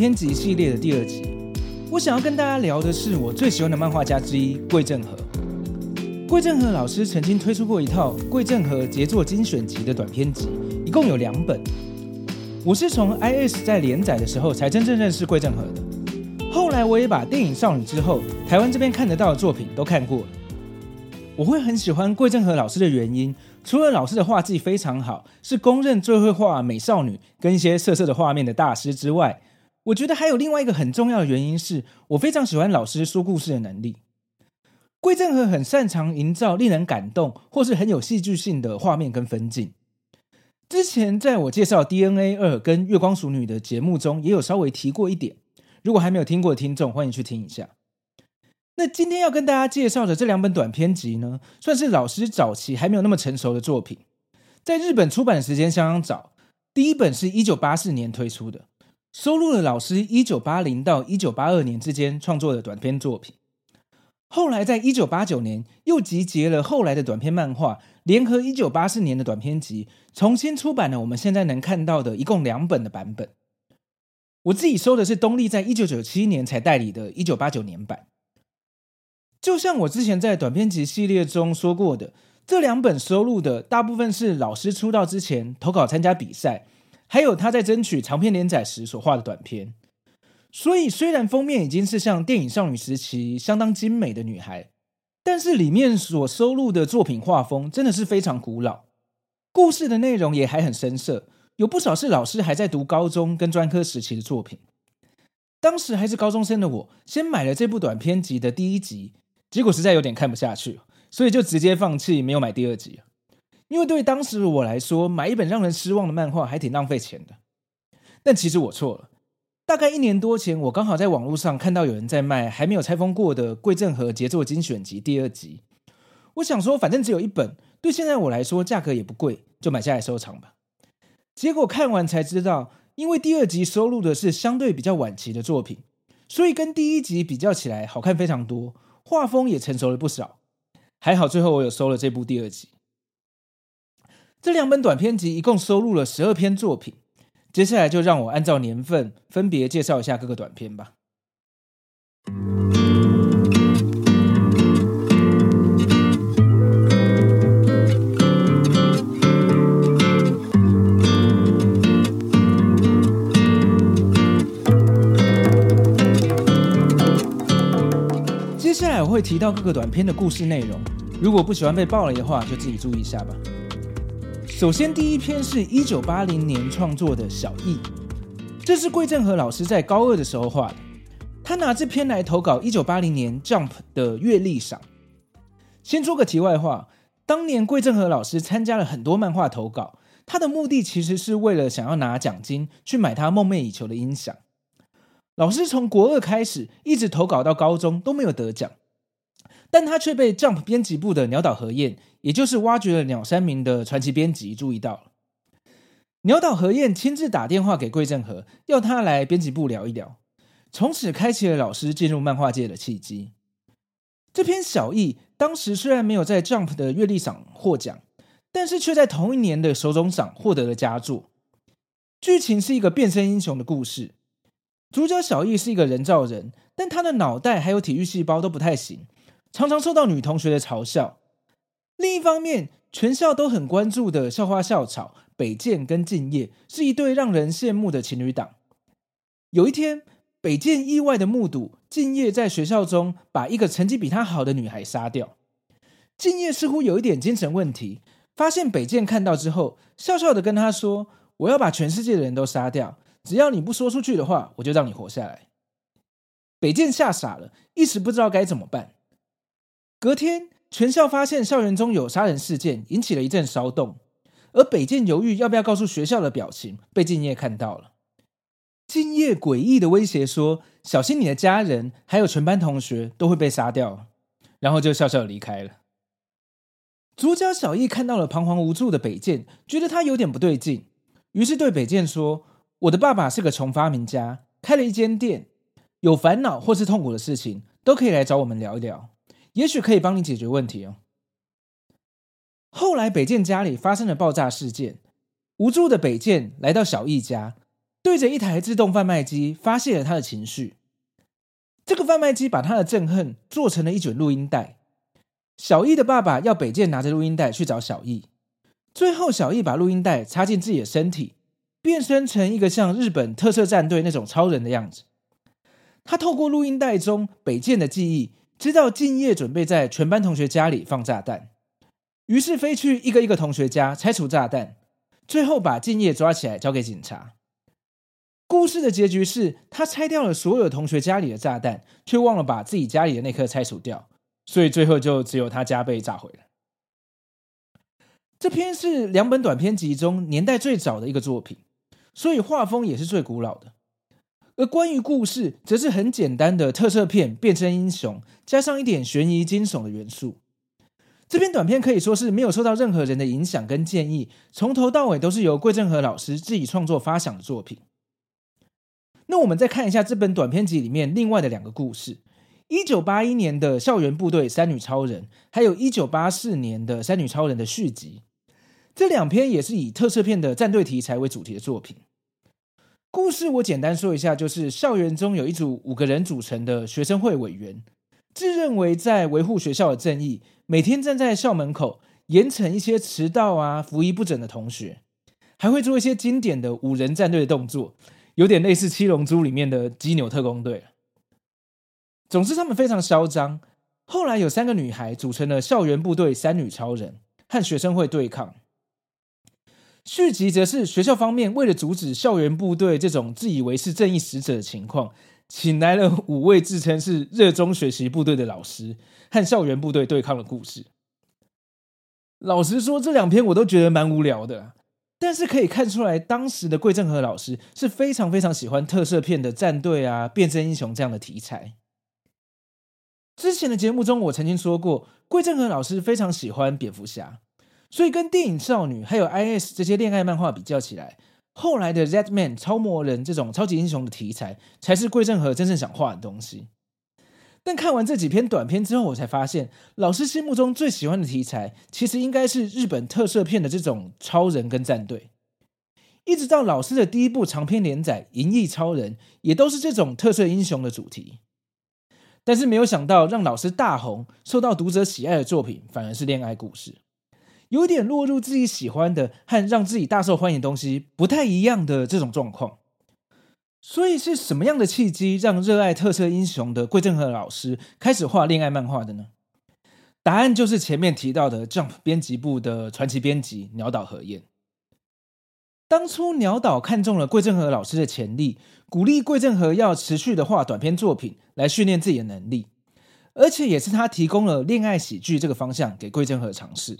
篇集系列的第二集。我想要跟大家聊的是我最喜欢的漫画家之一桂正和。桂正和老师曾经推出过一套《桂正和杰作精选集》的短篇集，一共有两本。我是从 IS 在连载的时候才真正认识桂正和的。后来我也把电影《少女》之后台湾这边看得到的作品都看过了。我会很喜欢桂正和老师的原因。除了老师的画技非常好，是公认最会画美少女跟一些色色的画面的大师之外，我觉得还有另外一个很重要的原因是，我非常喜欢老师说故事的能力。桂正和很擅长营造令人感动或是很有戏剧性的画面跟分镜。之前在我介绍 DNA 二跟月光熟女的节目中，也有稍微提过一点。如果还没有听过的听众，欢迎去听一下。那今天要跟大家介绍的这两本短篇集呢，算是老师早期还没有那么成熟的作品，在日本出版的时间相当早。第一本是一九八四年推出的，收录了老师一九八零到一九八二年之间创作的短篇作品。后来在一九八九年又集结了后来的短篇漫画，联合一九八四年的短篇集，重新出版了我们现在能看到的一共两本的版本。我自己收的是东立在一九九七年才代理的一九八九年版。就像我之前在短篇集系列中说过的，这两本收录的大部分是老师出道之前投稿参加比赛，还有他在争取长篇连载时所画的短篇。所以虽然封面已经是像电影少女时期相当精美的女孩，但是里面所收录的作品画风真的是非常古老，故事的内容也还很深涩，有不少是老师还在读高中跟专科时期的作品。当时还是高中生的我，先买了这部短篇集的第一集。结果实在有点看不下去，所以就直接放弃，没有买第二集。因为对当时的我来说，买一本让人失望的漫画还挺浪费钱的。但其实我错了。大概一年多前，我刚好在网络上看到有人在卖还没有拆封过的《桂正和杰作精选集》第二集。我想说，反正只有一本，对现在我来说价格也不贵，就买下来收藏吧。结果看完才知道，因为第二集收录的是相对比较晚期的作品，所以跟第一集比较起来，好看非常多。画风也成熟了不少，还好最后我有收了这部第二集。这两本短篇集一共收录了十二篇作品，接下来就让我按照年份分别介绍一下各个短篇吧。接下来我会提到各个短篇的故事内容，如果不喜欢被爆雷的话，就自己注意一下吧。首先，第一篇是一九八零年创作的《小艺》，这是桂正和老师在高二的时候画的。他拿这篇来投稿一九八零年 Jump 的月历赏。先说个题外话，当年桂正和老师参加了很多漫画投稿，他的目的其实是为了想要拿奖金去买他梦寐以求的音响。老师从国二开始一直投稿到高中都没有得奖。但他却被 Jump 编辑部的鸟岛和彦，也就是挖掘了鸟山明的传奇编辑注意到了。鸟岛和彦亲自打电话给桂正和，要他来编辑部聊一聊，从此开启了老师进入漫画界的契机。这篇小艺当时虽然没有在 Jump 的月历赏获奖，但是却在同一年的手冢赏获得了佳作。剧情是一个变身英雄的故事，主角小艺是一个人造人，但他的脑袋还有体育细胞都不太行。常常受到女同学的嘲笑。另一方面，全校都很关注的校花校草北见跟敬业是一对让人羡慕的情侣档。有一天，北见意外的目睹敬业在学校中把一个成绩比他好的女孩杀掉。敬业似乎有一点精神问题，发现北见看到之后，笑笑的跟他说：“我要把全世界的人都杀掉，只要你不说出去的话，我就让你活下来。”北见吓傻了，一时不知道该怎么办。隔天，全校发现校园中有杀人事件，引起了一阵骚动。而北见犹豫要不要告诉学校的表情被敬业看到了。敬业诡异的威胁说：“小心你的家人还有全班同学都会被杀掉。”然后就笑笑离开了。主角小易看到了彷徨无助的北见，觉得他有点不对劲，于是对北见说：“我的爸爸是个穷发明家，开了一间店，有烦恼或是痛苦的事情都可以来找我们聊一聊，也许可以帮你解决问题哦。”后来北见家里发生了爆炸事件，无助的北见来到小易家，对着一台自动贩卖机发泄了他的情绪。这个贩卖机把他的憎恨做成了一卷录音带。小易的爸爸要北见拿着录音带去找小易，最后小易把录音带插进自己的身体，变身成一个像日本特摄战队那种超人的样子。他透过录音带中北见的记忆，知道敬业准备在全班同学家里放炸弹，于是飞去一个一个同学家拆除炸弹，最后把敬业抓起来交给警察。故事的结局是他拆掉了所有同学家里的炸弹，却忘了把自己家里的那颗拆除掉。所以最后就只有他家被炸毁了。这篇是两本短篇集中年代最早的一个作品，所以画风也是最古老的。而关于故事，则是很简单的特色片变身英雄，加上一点悬疑惊悚的元素。这篇短片可以说是没有受到任何人的影响跟建议，从头到尾都是由桂正和老师自己创作发想的作品。那我们再看一下这本短片集里面另外的两个故事。一九八一年的校园部队三女超人，还有一九八四年的三女超人的续集，这两篇也是以特色片的战队题材为主题的作品。故事我简单说一下，就是校园中有一组五个人组成的学生会委员，自认为在维护学校的正义，每天站在校门口严惩一些迟到啊、服仪不整的同学，还会做一些经典的五人战队的动作，有点类似《七龙珠》里面的基纽特工队。总之，他们非常嚣张。后来有三个女孩组成了校园部队三女超人，和学生会对抗。续集则是学校方面为了阻止校园部队这种自以为是正义使者的情况，请来了五位自称是热衷学习部队的老师，和校园部队对抗的故事。老实说，这两篇我都觉得蛮无聊的，但是可以看出来，当时的桂正和老师是非常非常喜欢特色片的战队啊、变身英雄这样的题材。之前的节目中，我曾经说过，桂正和老师非常喜欢蝙蝠侠，所以跟电影少女还有 IS 这些恋爱漫画比较起来，后来的 Zman 超魔人这种超级英雄的题材，才是桂正和真正想画的东西。但看完这几篇短篇之后，我才发现，老师心目中最喜欢的题材，其实应该是日本特摄片的这种超人跟战队。一直到老师的第一部长篇连载《银翼超人》，也都是这种特色英雄的主题。但是没有想到，让老师大红、受到读者喜爱的作品，反而是恋爱故事，有点落入自己喜欢的和让自己大受欢迎的东西不太一样的这种状况。所以是什么样的契机，让热爱特色英雄的桂正和老师开始画恋爱漫画的呢？答案就是前面提到的 Jump 编辑部的传奇编辑鸟岛和彦。当初鸟岛看中了桂正和老师的潜力，鼓励桂正和要持续的画短篇作品来训练自己的能力，而且也是他提供了恋爱喜剧这个方向给桂正和尝试。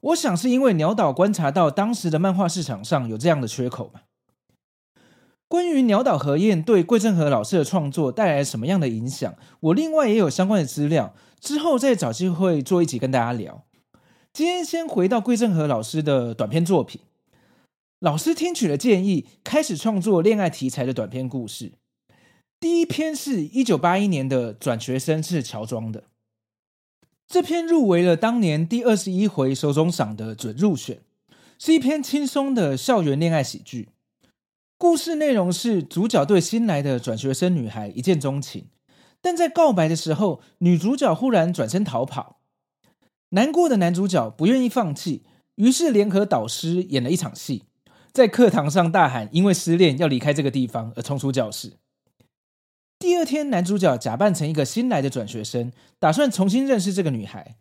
我想是因为鸟岛观察到当时的漫画市场上有这样的缺口吧。关于鸟岛和彦对桂正和老师的创作带来什么样的影响，我另外也有相关的资料，之后再找机会做一集跟大家聊。今天先回到桂正和老师的短篇作品。老师听取了建议，开始创作恋爱题材的短篇故事。第一篇是一九八一年的《转学生是乔装的》，这篇入围了当年第二十一回手中赏的准入选，是一篇轻松的校园恋爱喜剧。故事内容是主角对新来的转学生女孩一见钟情，但在告白的时候，女主角忽然转身逃跑，难过的男主角不愿意放弃，于是联合导师演了一场戏。在课堂上大喊，因为失恋要离开这个地方而冲出教室。第二天，男主角假扮成一个新来的转学生，打算重新认识这个女孩。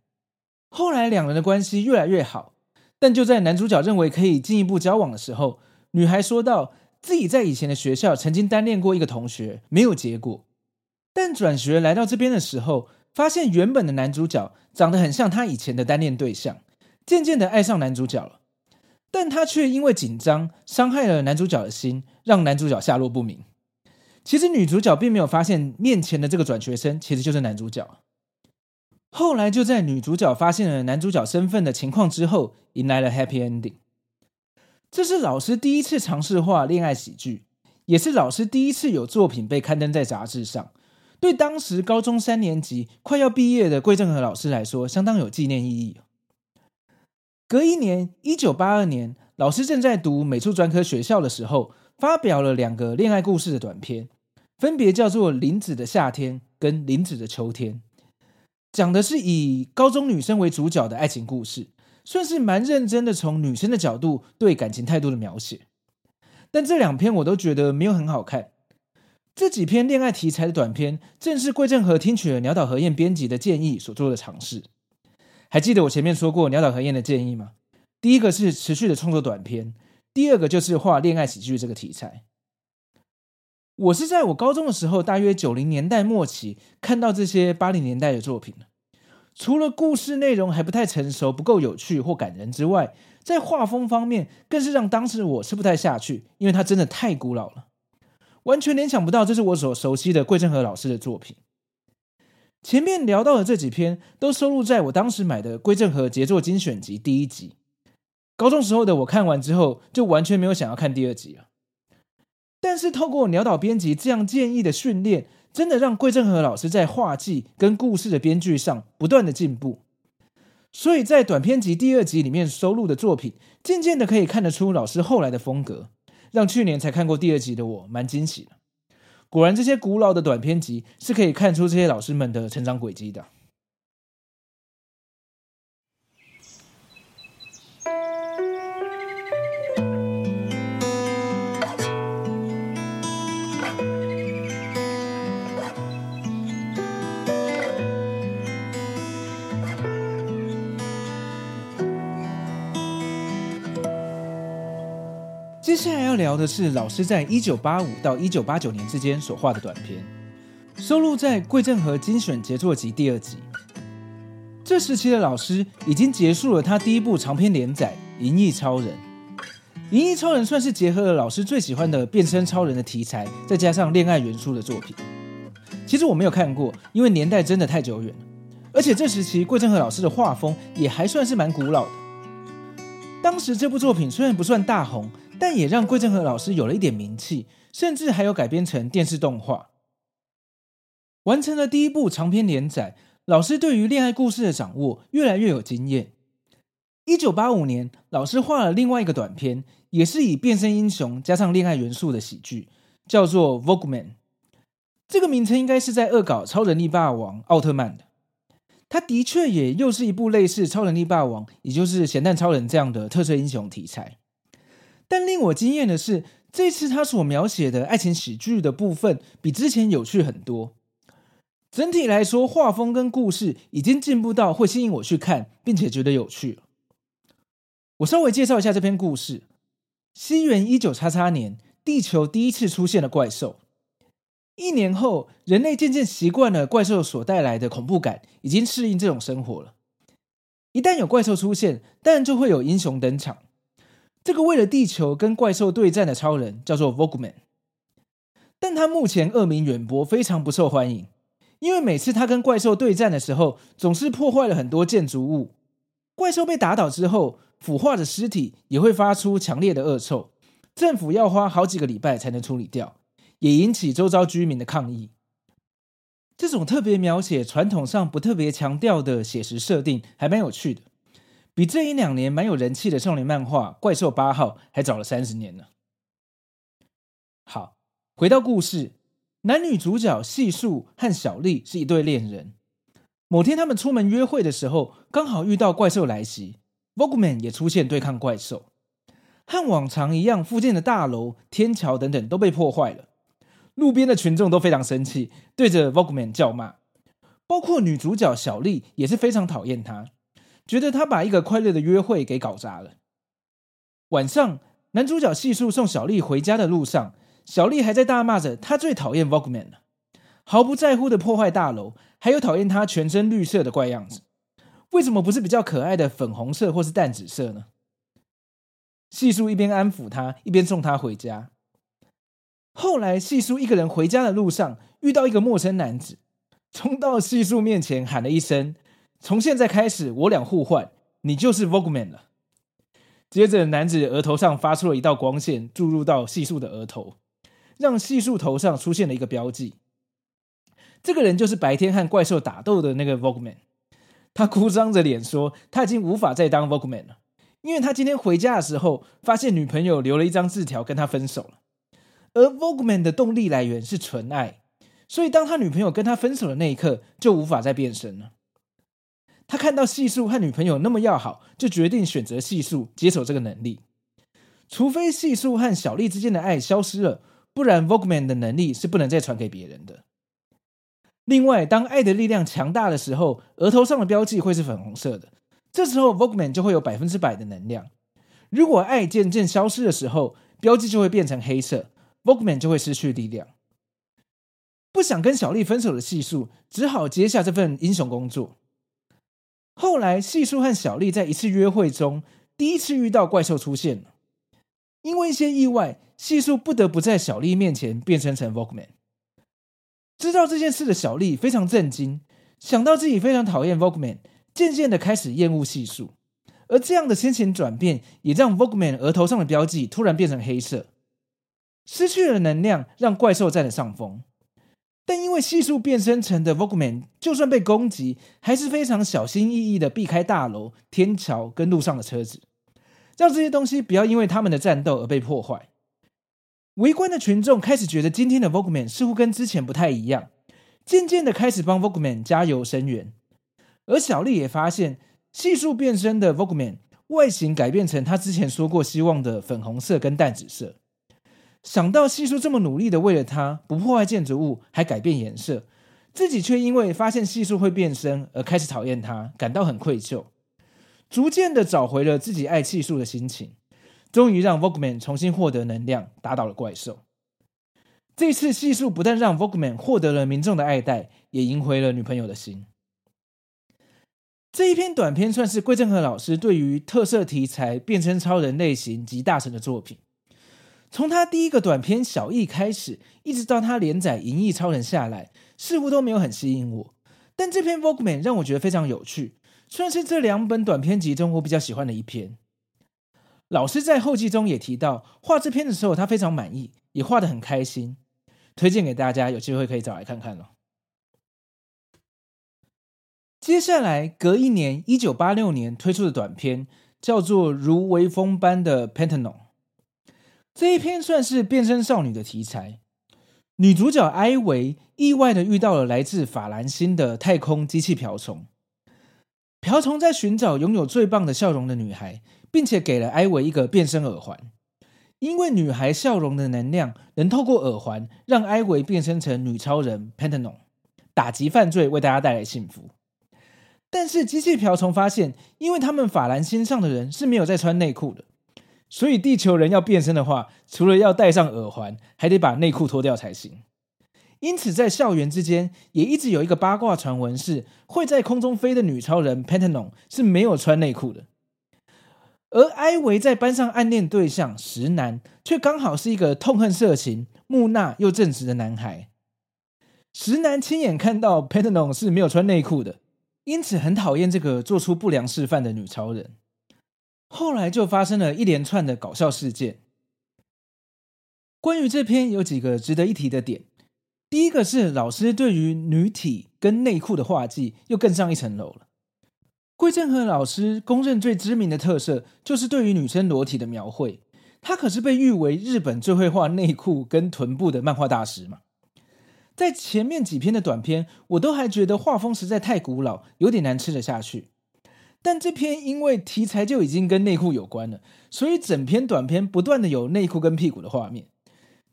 后来，两人的关系越来越好，但就在男主角认为可以进一步交往的时候，女孩说道自己在以前的学校曾经单恋过一个同学，没有结果。但转学来到这边的时候，发现原本的男主角长得很像他以前的单恋对象，渐渐的爱上男主角了。但他却因为紧张伤害了男主角的心，让男主角下落不明。其实女主角并没有发现面前的这个转学生其实就是男主角。后来就在女主角发现了男主角身份的情况之后，迎来了 happy ending。这是老师第一次尝试画恋爱喜剧，也是老师第一次有作品被刊登在杂志上。对当时高中三年级快要毕业的桂正和老师来说，相当有纪念意义。隔一年，一九八二年，老师正在读美术专科学校的时候，发表了两个恋爱故事的短篇，分别叫做《林子的夏天》跟《林子的秋天》，讲的是以高中女生为主角的爱情故事，算是蛮认真的从女生的角度对感情态度的描写。但这两篇我都觉得没有很好看。这几篇恋爱题材的短篇，正是桂正和听取了鸟岛和彦编辑的建议所做的尝试。还记得我前面说过鸟岛和彦的建议吗？第一个是持续的创作短篇，第二个就是画恋爱喜剧这个题材。我是在我高中的时候，大约九零年代末期看到这些八零年代的作品。除了故事内容还不太成熟、不够有趣或感人之外，在画风方面更是让当时的我吃不太下去，因为它真的太古老了，完全联想不到这是我所熟悉的桂正和老师的作品。前面聊到的这几篇都收录在我当时买的《桂正和杰作精选集》第一集。高中时候的我看完之后，就完全没有想要看第二集了。但是透过鸟岛编辑这样建议的训练，真的让桂正和老师在画技跟故事的编剧上不断的进步。所以在短篇集第二集里面收录的作品，渐渐的可以看得出老师后来的风格，让去年才看过第二集的我蛮惊喜的。果然，这些古老的短篇集是可以看出这些老师们的成长轨迹的。接下来要聊的是老师在一九八五到一九八九年之间所画的短篇，收录在《桂正和精选杰作集》第二集。这时期的老师已经结束了他第一部长篇连载《银翼超人》。《银翼超人》算是结合了老师最喜欢的变身超人的题材，再加上恋爱元素的作品。其实我没有看过，因为年代真的太久远了，而且这时期桂正和老师的画风也还算是蛮古老的。当时这部作品虽然不算大红。但也让桂正和老师有了一点名气，甚至还有改编成电视动画。完成了第一部长篇连载，老师对于恋爱故事的掌握越来越有经验。一九八五年，老师画了另外一个短篇，也是以变身英雄加上恋爱元素的喜剧，叫做《Vogman》。这个名称应该是在恶搞《超人力霸王》奥特曼的。它的确也又是一部类似《超人力霸王》，也就是咸蛋超人这样的特色英雄题材。但令我惊艳的是，这次他所描写的爱情喜剧的部分比之前有趣很多。整体来说，画风跟故事已经进步到会吸引我去看，并且觉得有趣。我稍微介绍一下这篇故事：西元一九叉叉年，地球第一次出现了怪兽。一年后，人类渐渐习惯了怪兽所带来的恐怖感，已经适应这种生活了。一旦有怪兽出现，当然就会有英雄登场。这个为了地球跟怪兽对战的超人叫做 Vogman，但他目前恶名远播，非常不受欢迎。因为每次他跟怪兽对战的时候，总是破坏了很多建筑物。怪兽被打倒之后，腐化的尸体也会发出强烈的恶臭，政府要花好几个礼拜才能处理掉，也引起周遭居民的抗议。这种特别描写传统上不特别强调的写实设定，还蛮有趣的。比这一两年蛮有人气的少年漫画《怪兽八号》还早了三十年呢。好，回到故事，男女主角细树和小丽是一对恋人。某天他们出门约会的时候，刚好遇到怪兽来袭，Vogman 也出现对抗怪兽。和往常一样，附近的大楼、天桥等等都被破坏了。路边的群众都非常生气，对着 Vogman 叫骂，包括女主角小丽也是非常讨厌他。觉得他把一个快乐的约会给搞砸了。晚上，男主角细数送小丽回家的路上，小丽还在大骂着他最讨厌 Vogman 了，毫不在乎的破坏大楼，还有讨厌他全身绿色的怪样子。为什么不是比较可爱的粉红色或是淡紫色呢？细数一边安抚他，一边送他回家。后来，细数一个人回家的路上，遇到一个陌生男子，冲到细数面前喊了一声：“从现在开始，我俩互换，你就是 Vogman 了。”接着，男子额头上发出了一道光线，注入到细数的额头，让细数头上出现了一个标记。这个人就是白天和怪兽打斗的那个 Vogman。他哭丧着脸说：“他已经无法再当 Vogman 了，因为他今天回家的时候，发现女朋友留了一张字条跟他分手了。而 Vogman 的动力来源是纯爱，所以当他女朋友跟他分手的那一刻，就无法再变身了。他看到细数和女朋友那么要好，就决定选择细数接手这个能力。除非细数和小丽之间的爱消失了，不然 Vogueman 的能力是不能再传给别人的。”另外，当爱的力量强大的时候，额头上的标记会是粉红色的。这时候，Vogueman 就会有百分之百的能量。如果爱渐渐消失的时候，标记就会变成黑色，Vogueman 就会失去力量。不想跟小丽分手的细数，只好接下这份英雄工作。后来，细数和小丽在一次约会中，第一次遇到怪兽出现了。因为一些意外，细数不得不在小丽面前变身成 Vogueman。知道这件事的小丽非常震惊，想到自己非常讨厌 Vogueman，渐渐的开始厌恶细数。而这样的心情转变，也让 Vogueman 额头上的标记突然变成黑色。失去了能量，让怪兽占了上风。但因为系数变身成的 Vogueman，就算被攻击，还是非常小心翼翼的避开大楼、天桥跟路上的车子，让这些东西不要因为他们的战斗而被破坏。围观的群众开始觉得今天的 Vogueman 似乎跟之前不太一样，渐渐的开始帮 Vogueman 加油声援。而小丽也发现，系数变身的 Vogueman 外形改变成他之前说过希望的粉红色跟淡紫色。想到细数这么努力的为了他不破坏建筑物，还改变颜色，自己却因为发现细数会变身而开始讨厌他，感到很愧疚，逐渐的找回了自己爱细数的心情。终于让 Vogman 重新获得能量，打倒了怪兽。这次细数不但让 Vogman 获得了民众的爱戴，也赢回了女朋友的心。这一篇短篇算是桂正和老师对于特色题材变身超人类型集大成的作品。从他第一个短篇《小艺》开始，一直到他连载《银翼超人》下来，似乎都没有很吸引我。但这篇 Vogueman 让我觉得非常有趣，算是这两本短篇集中我比较喜欢的一篇。老师在后记中也提到，画这篇的时候他非常满意，也画得很开心，推荐给大家，有机会可以找来看看了。接下来，隔一年，一九八六年推出的短篇叫做《如微风般的 Pentanol》，这一篇算是变身少女的题材。女主角艾维意外的遇到了来自法兰星的太空机器瓢虫，瓢虫在寻找拥有最棒的笑容的女孩。并且给了艾维一个变身耳环，因为女孩笑容的能量能透过耳环让艾维变身成女超人 Pentanol，打击犯罪，为大家带来幸福。但是机器瓢虫发现，因为他们法兰星上的人是没有在穿内裤的，所以地球人要变身的话，除了要戴上耳环，还得把内裤脱掉才行。因此，在校园之间也一直有一个八卦传闻，是会在空中飞的女超人 Pentanol 是没有穿内裤的。而艾维在班上暗恋对象石南，却刚好是一个痛恨色情、木讷又正直的男孩。石南亲眼看到 Pentanol 是没有穿内裤的，因此很讨厌这个做出不良示范的女超人。后来就发生了一连串的搞笑事件。关于这篇有几个值得一提的点，第一个是老师对于女体跟内裤的画技又更上一层楼了。桂正和老师公认最知名的特色就是对于女生裸体的描绘，他可是被誉为日本最会画内裤跟臀部的漫画大师嘛。在前面几篇的短篇，我都还觉得画风实在太古老，有点难吃得下去。但这篇因为题材就已经跟内裤有关了，所以整篇短片不断的有内裤跟屁股的画面，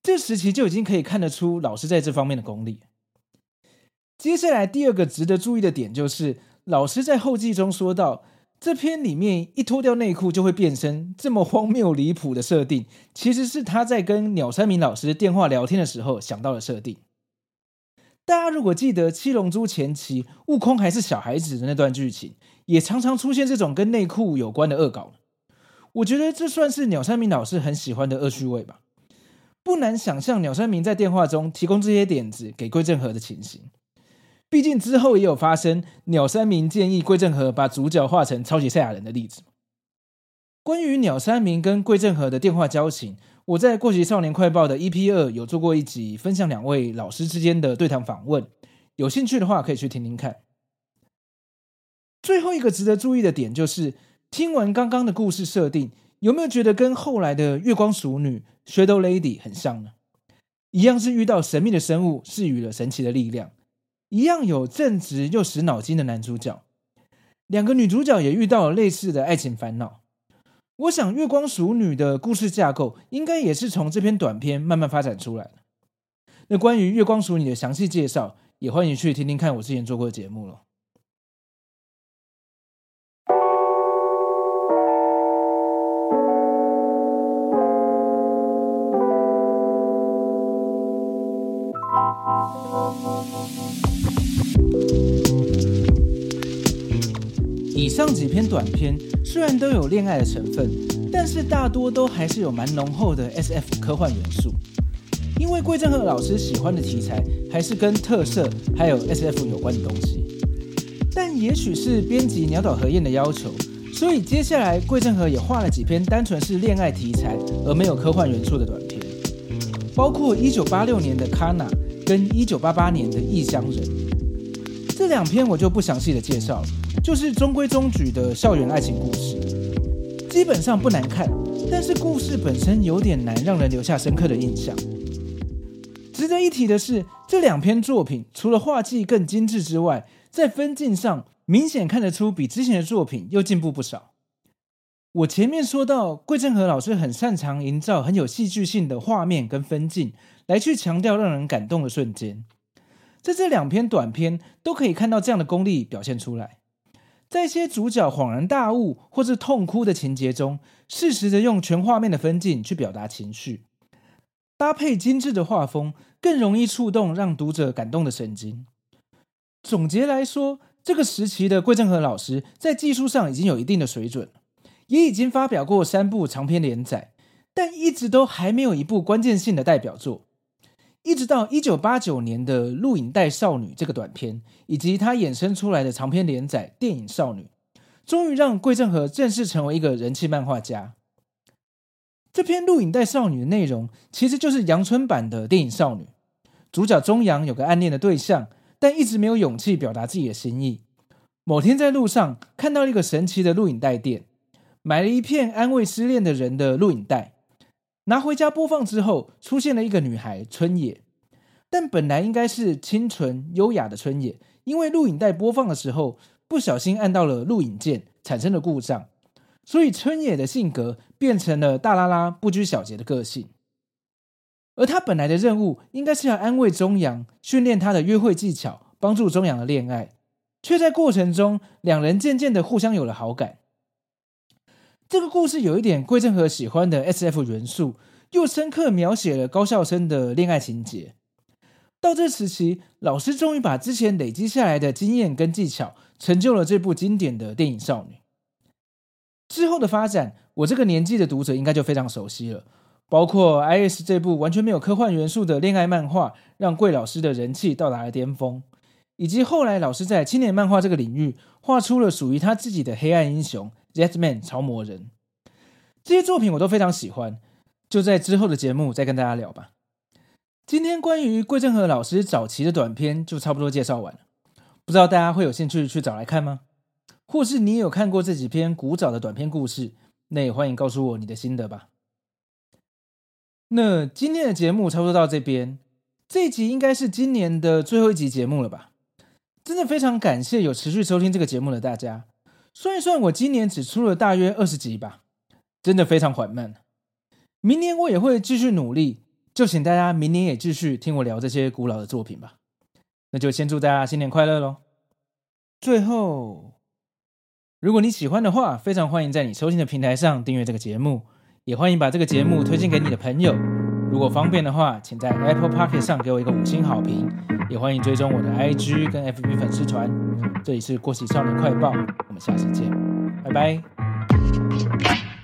这时期就已经可以看得出老师在这方面的功力。接下来第二个值得注意的点就是。老师在后记中说到，这篇里面一脱掉内裤就会变身，这么荒谬离谱的设定，其实是他在跟鸟山明老师电话聊天的时候想到的设定。大家如果记得《七龙珠》前期悟空还是小孩子的那段剧情，也常常出现这种跟内裤有关的恶搞。我觉得这算是鸟山明老师很喜欢的恶趣味吧。不难想象鸟山明在电话中提供这些点子给桂正和的情形。毕竟之后也有发生鸟山明建议桂正和把主角画成超级赛亚人的例子。关于鸟山明跟桂正和的电话交情，我在《过期少年快报》的 EP 二有做过一集，分享两位老师之间的对谈访问。有兴趣的话，可以去听听看。最后一个值得注意的点就是，听完刚刚的故事设定，有没有觉得跟后来的月光淑女 Shadow Lady 很像呢？一样是遇到神秘的生物，赐予了神奇的力量；一样有正直又使脑筋的男主角。两个女主角也遇到了类似的爱情烦恼。我想，月光熟女的故事架构应该也是从这篇短片慢慢发展出来的。那关于月光熟女的详细介绍，也欢迎去听听看我之前做过的节目了。以上几篇短篇虽然都有恋爱的成分，但是大多都还是有蛮浓厚的 SF 科幻元素。因为桂正和老师喜欢的题材还是跟特色还有 SF 有关的东西。但也许是编辑鸟岛和彦的要求，所以接下来桂正和也画了几篇单纯是恋爱题材而没有科幻元素的短篇，包括1986年的《卡娜》跟1988年的《异乡人》。这两篇我就不详细的介绍了。就是中规中矩的校园爱情故事，基本上不难看，但是故事本身有点难让人留下深刻的印象。值得一提的是，这两篇作品除了画技更精致之外，在分镜上明显看得出比之前的作品又进步不少。我前面说到，桂正和老师很擅长营造很有戏剧性的画面跟分镜，来去强调让人感动的瞬间，在这两篇短篇都可以看到这样的功力表现出来。在一些主角恍然大悟或是痛哭的情节中，适时的用全画面的分镜去表达情绪，搭配精致的画风，更容易触动让读者感动的神经。总结来说，这个时期的桂正和老师在技术上已经有一定的水准，也已经发表过三部长篇连载，但一直都还没有一部关键性的代表作。一直到一九八九年的《录影带少女》这个短片，以及它衍生出来的长篇连载《电影少女》，终于让桂正和正式成为一个人气漫画家。这篇《录影带少女》的内容其实就是阳春版的《电影少女》，主角中阳有个暗恋的对象，但一直没有勇气表达自己的心意。某天在路上看到一个神奇的录影带店，买了一片安慰失恋的人的录影带。拿回家播放之后，出现了一个女孩春野，但本来应该是清纯优雅的春野，因为录影带播放的时候不小心按到了录影键，产生了故障，所以春野的性格变成了大拉拉不拘小节的个性。而他本来的任务应该是要安慰中阳，训练他的约会技巧，帮助中阳的恋爱，却在过程中两人渐渐的互相有了好感。这个故事有一点桂正和喜欢的 SF 元素，又深刻描写了高校生的恋爱情节。到这时期，老师终于把之前累积下来的经验跟技巧，成就了这部经典的电影少女。之后的发展，我这个年纪的读者应该就非常熟悉了，包括 IS 这部完全没有科幻元素的恋爱漫画，让桂老师的人气到达了巅峰，以及后来老师在青年漫画这个领域，画出了属于他自己的黑暗英雄。Jetman 超魔人，这些作品我都非常喜欢，就在之后的节目再跟大家聊吧。今天关于桂正和老师早期的短片就差不多介绍完了，不知道大家会有兴趣去找来看吗？或是你有看过这几篇古早的短篇故事，那也欢迎告诉我你的心得吧。那今天的节目差不多到这边，这一集应该是今年的最后一集节目了吧？真的非常感谢有持续收听这个节目的大家。算一算，我今年只出了大约二十集吧，真的非常缓慢。明年我也会继续努力，就请大家明年也继续听我聊这些古老的作品吧。那就先祝大家新年快乐喽！最后，如果你喜欢的话，非常欢迎在你收听的平台上订阅这个节目，也欢迎把这个节目推荐给你的朋友。如果方便的话，请在 Apple Pocket 上给我一个五星好评，也欢迎追踪我的 IG 跟 FB 粉丝团。这里是过期少年快报，我们下次见，拜拜。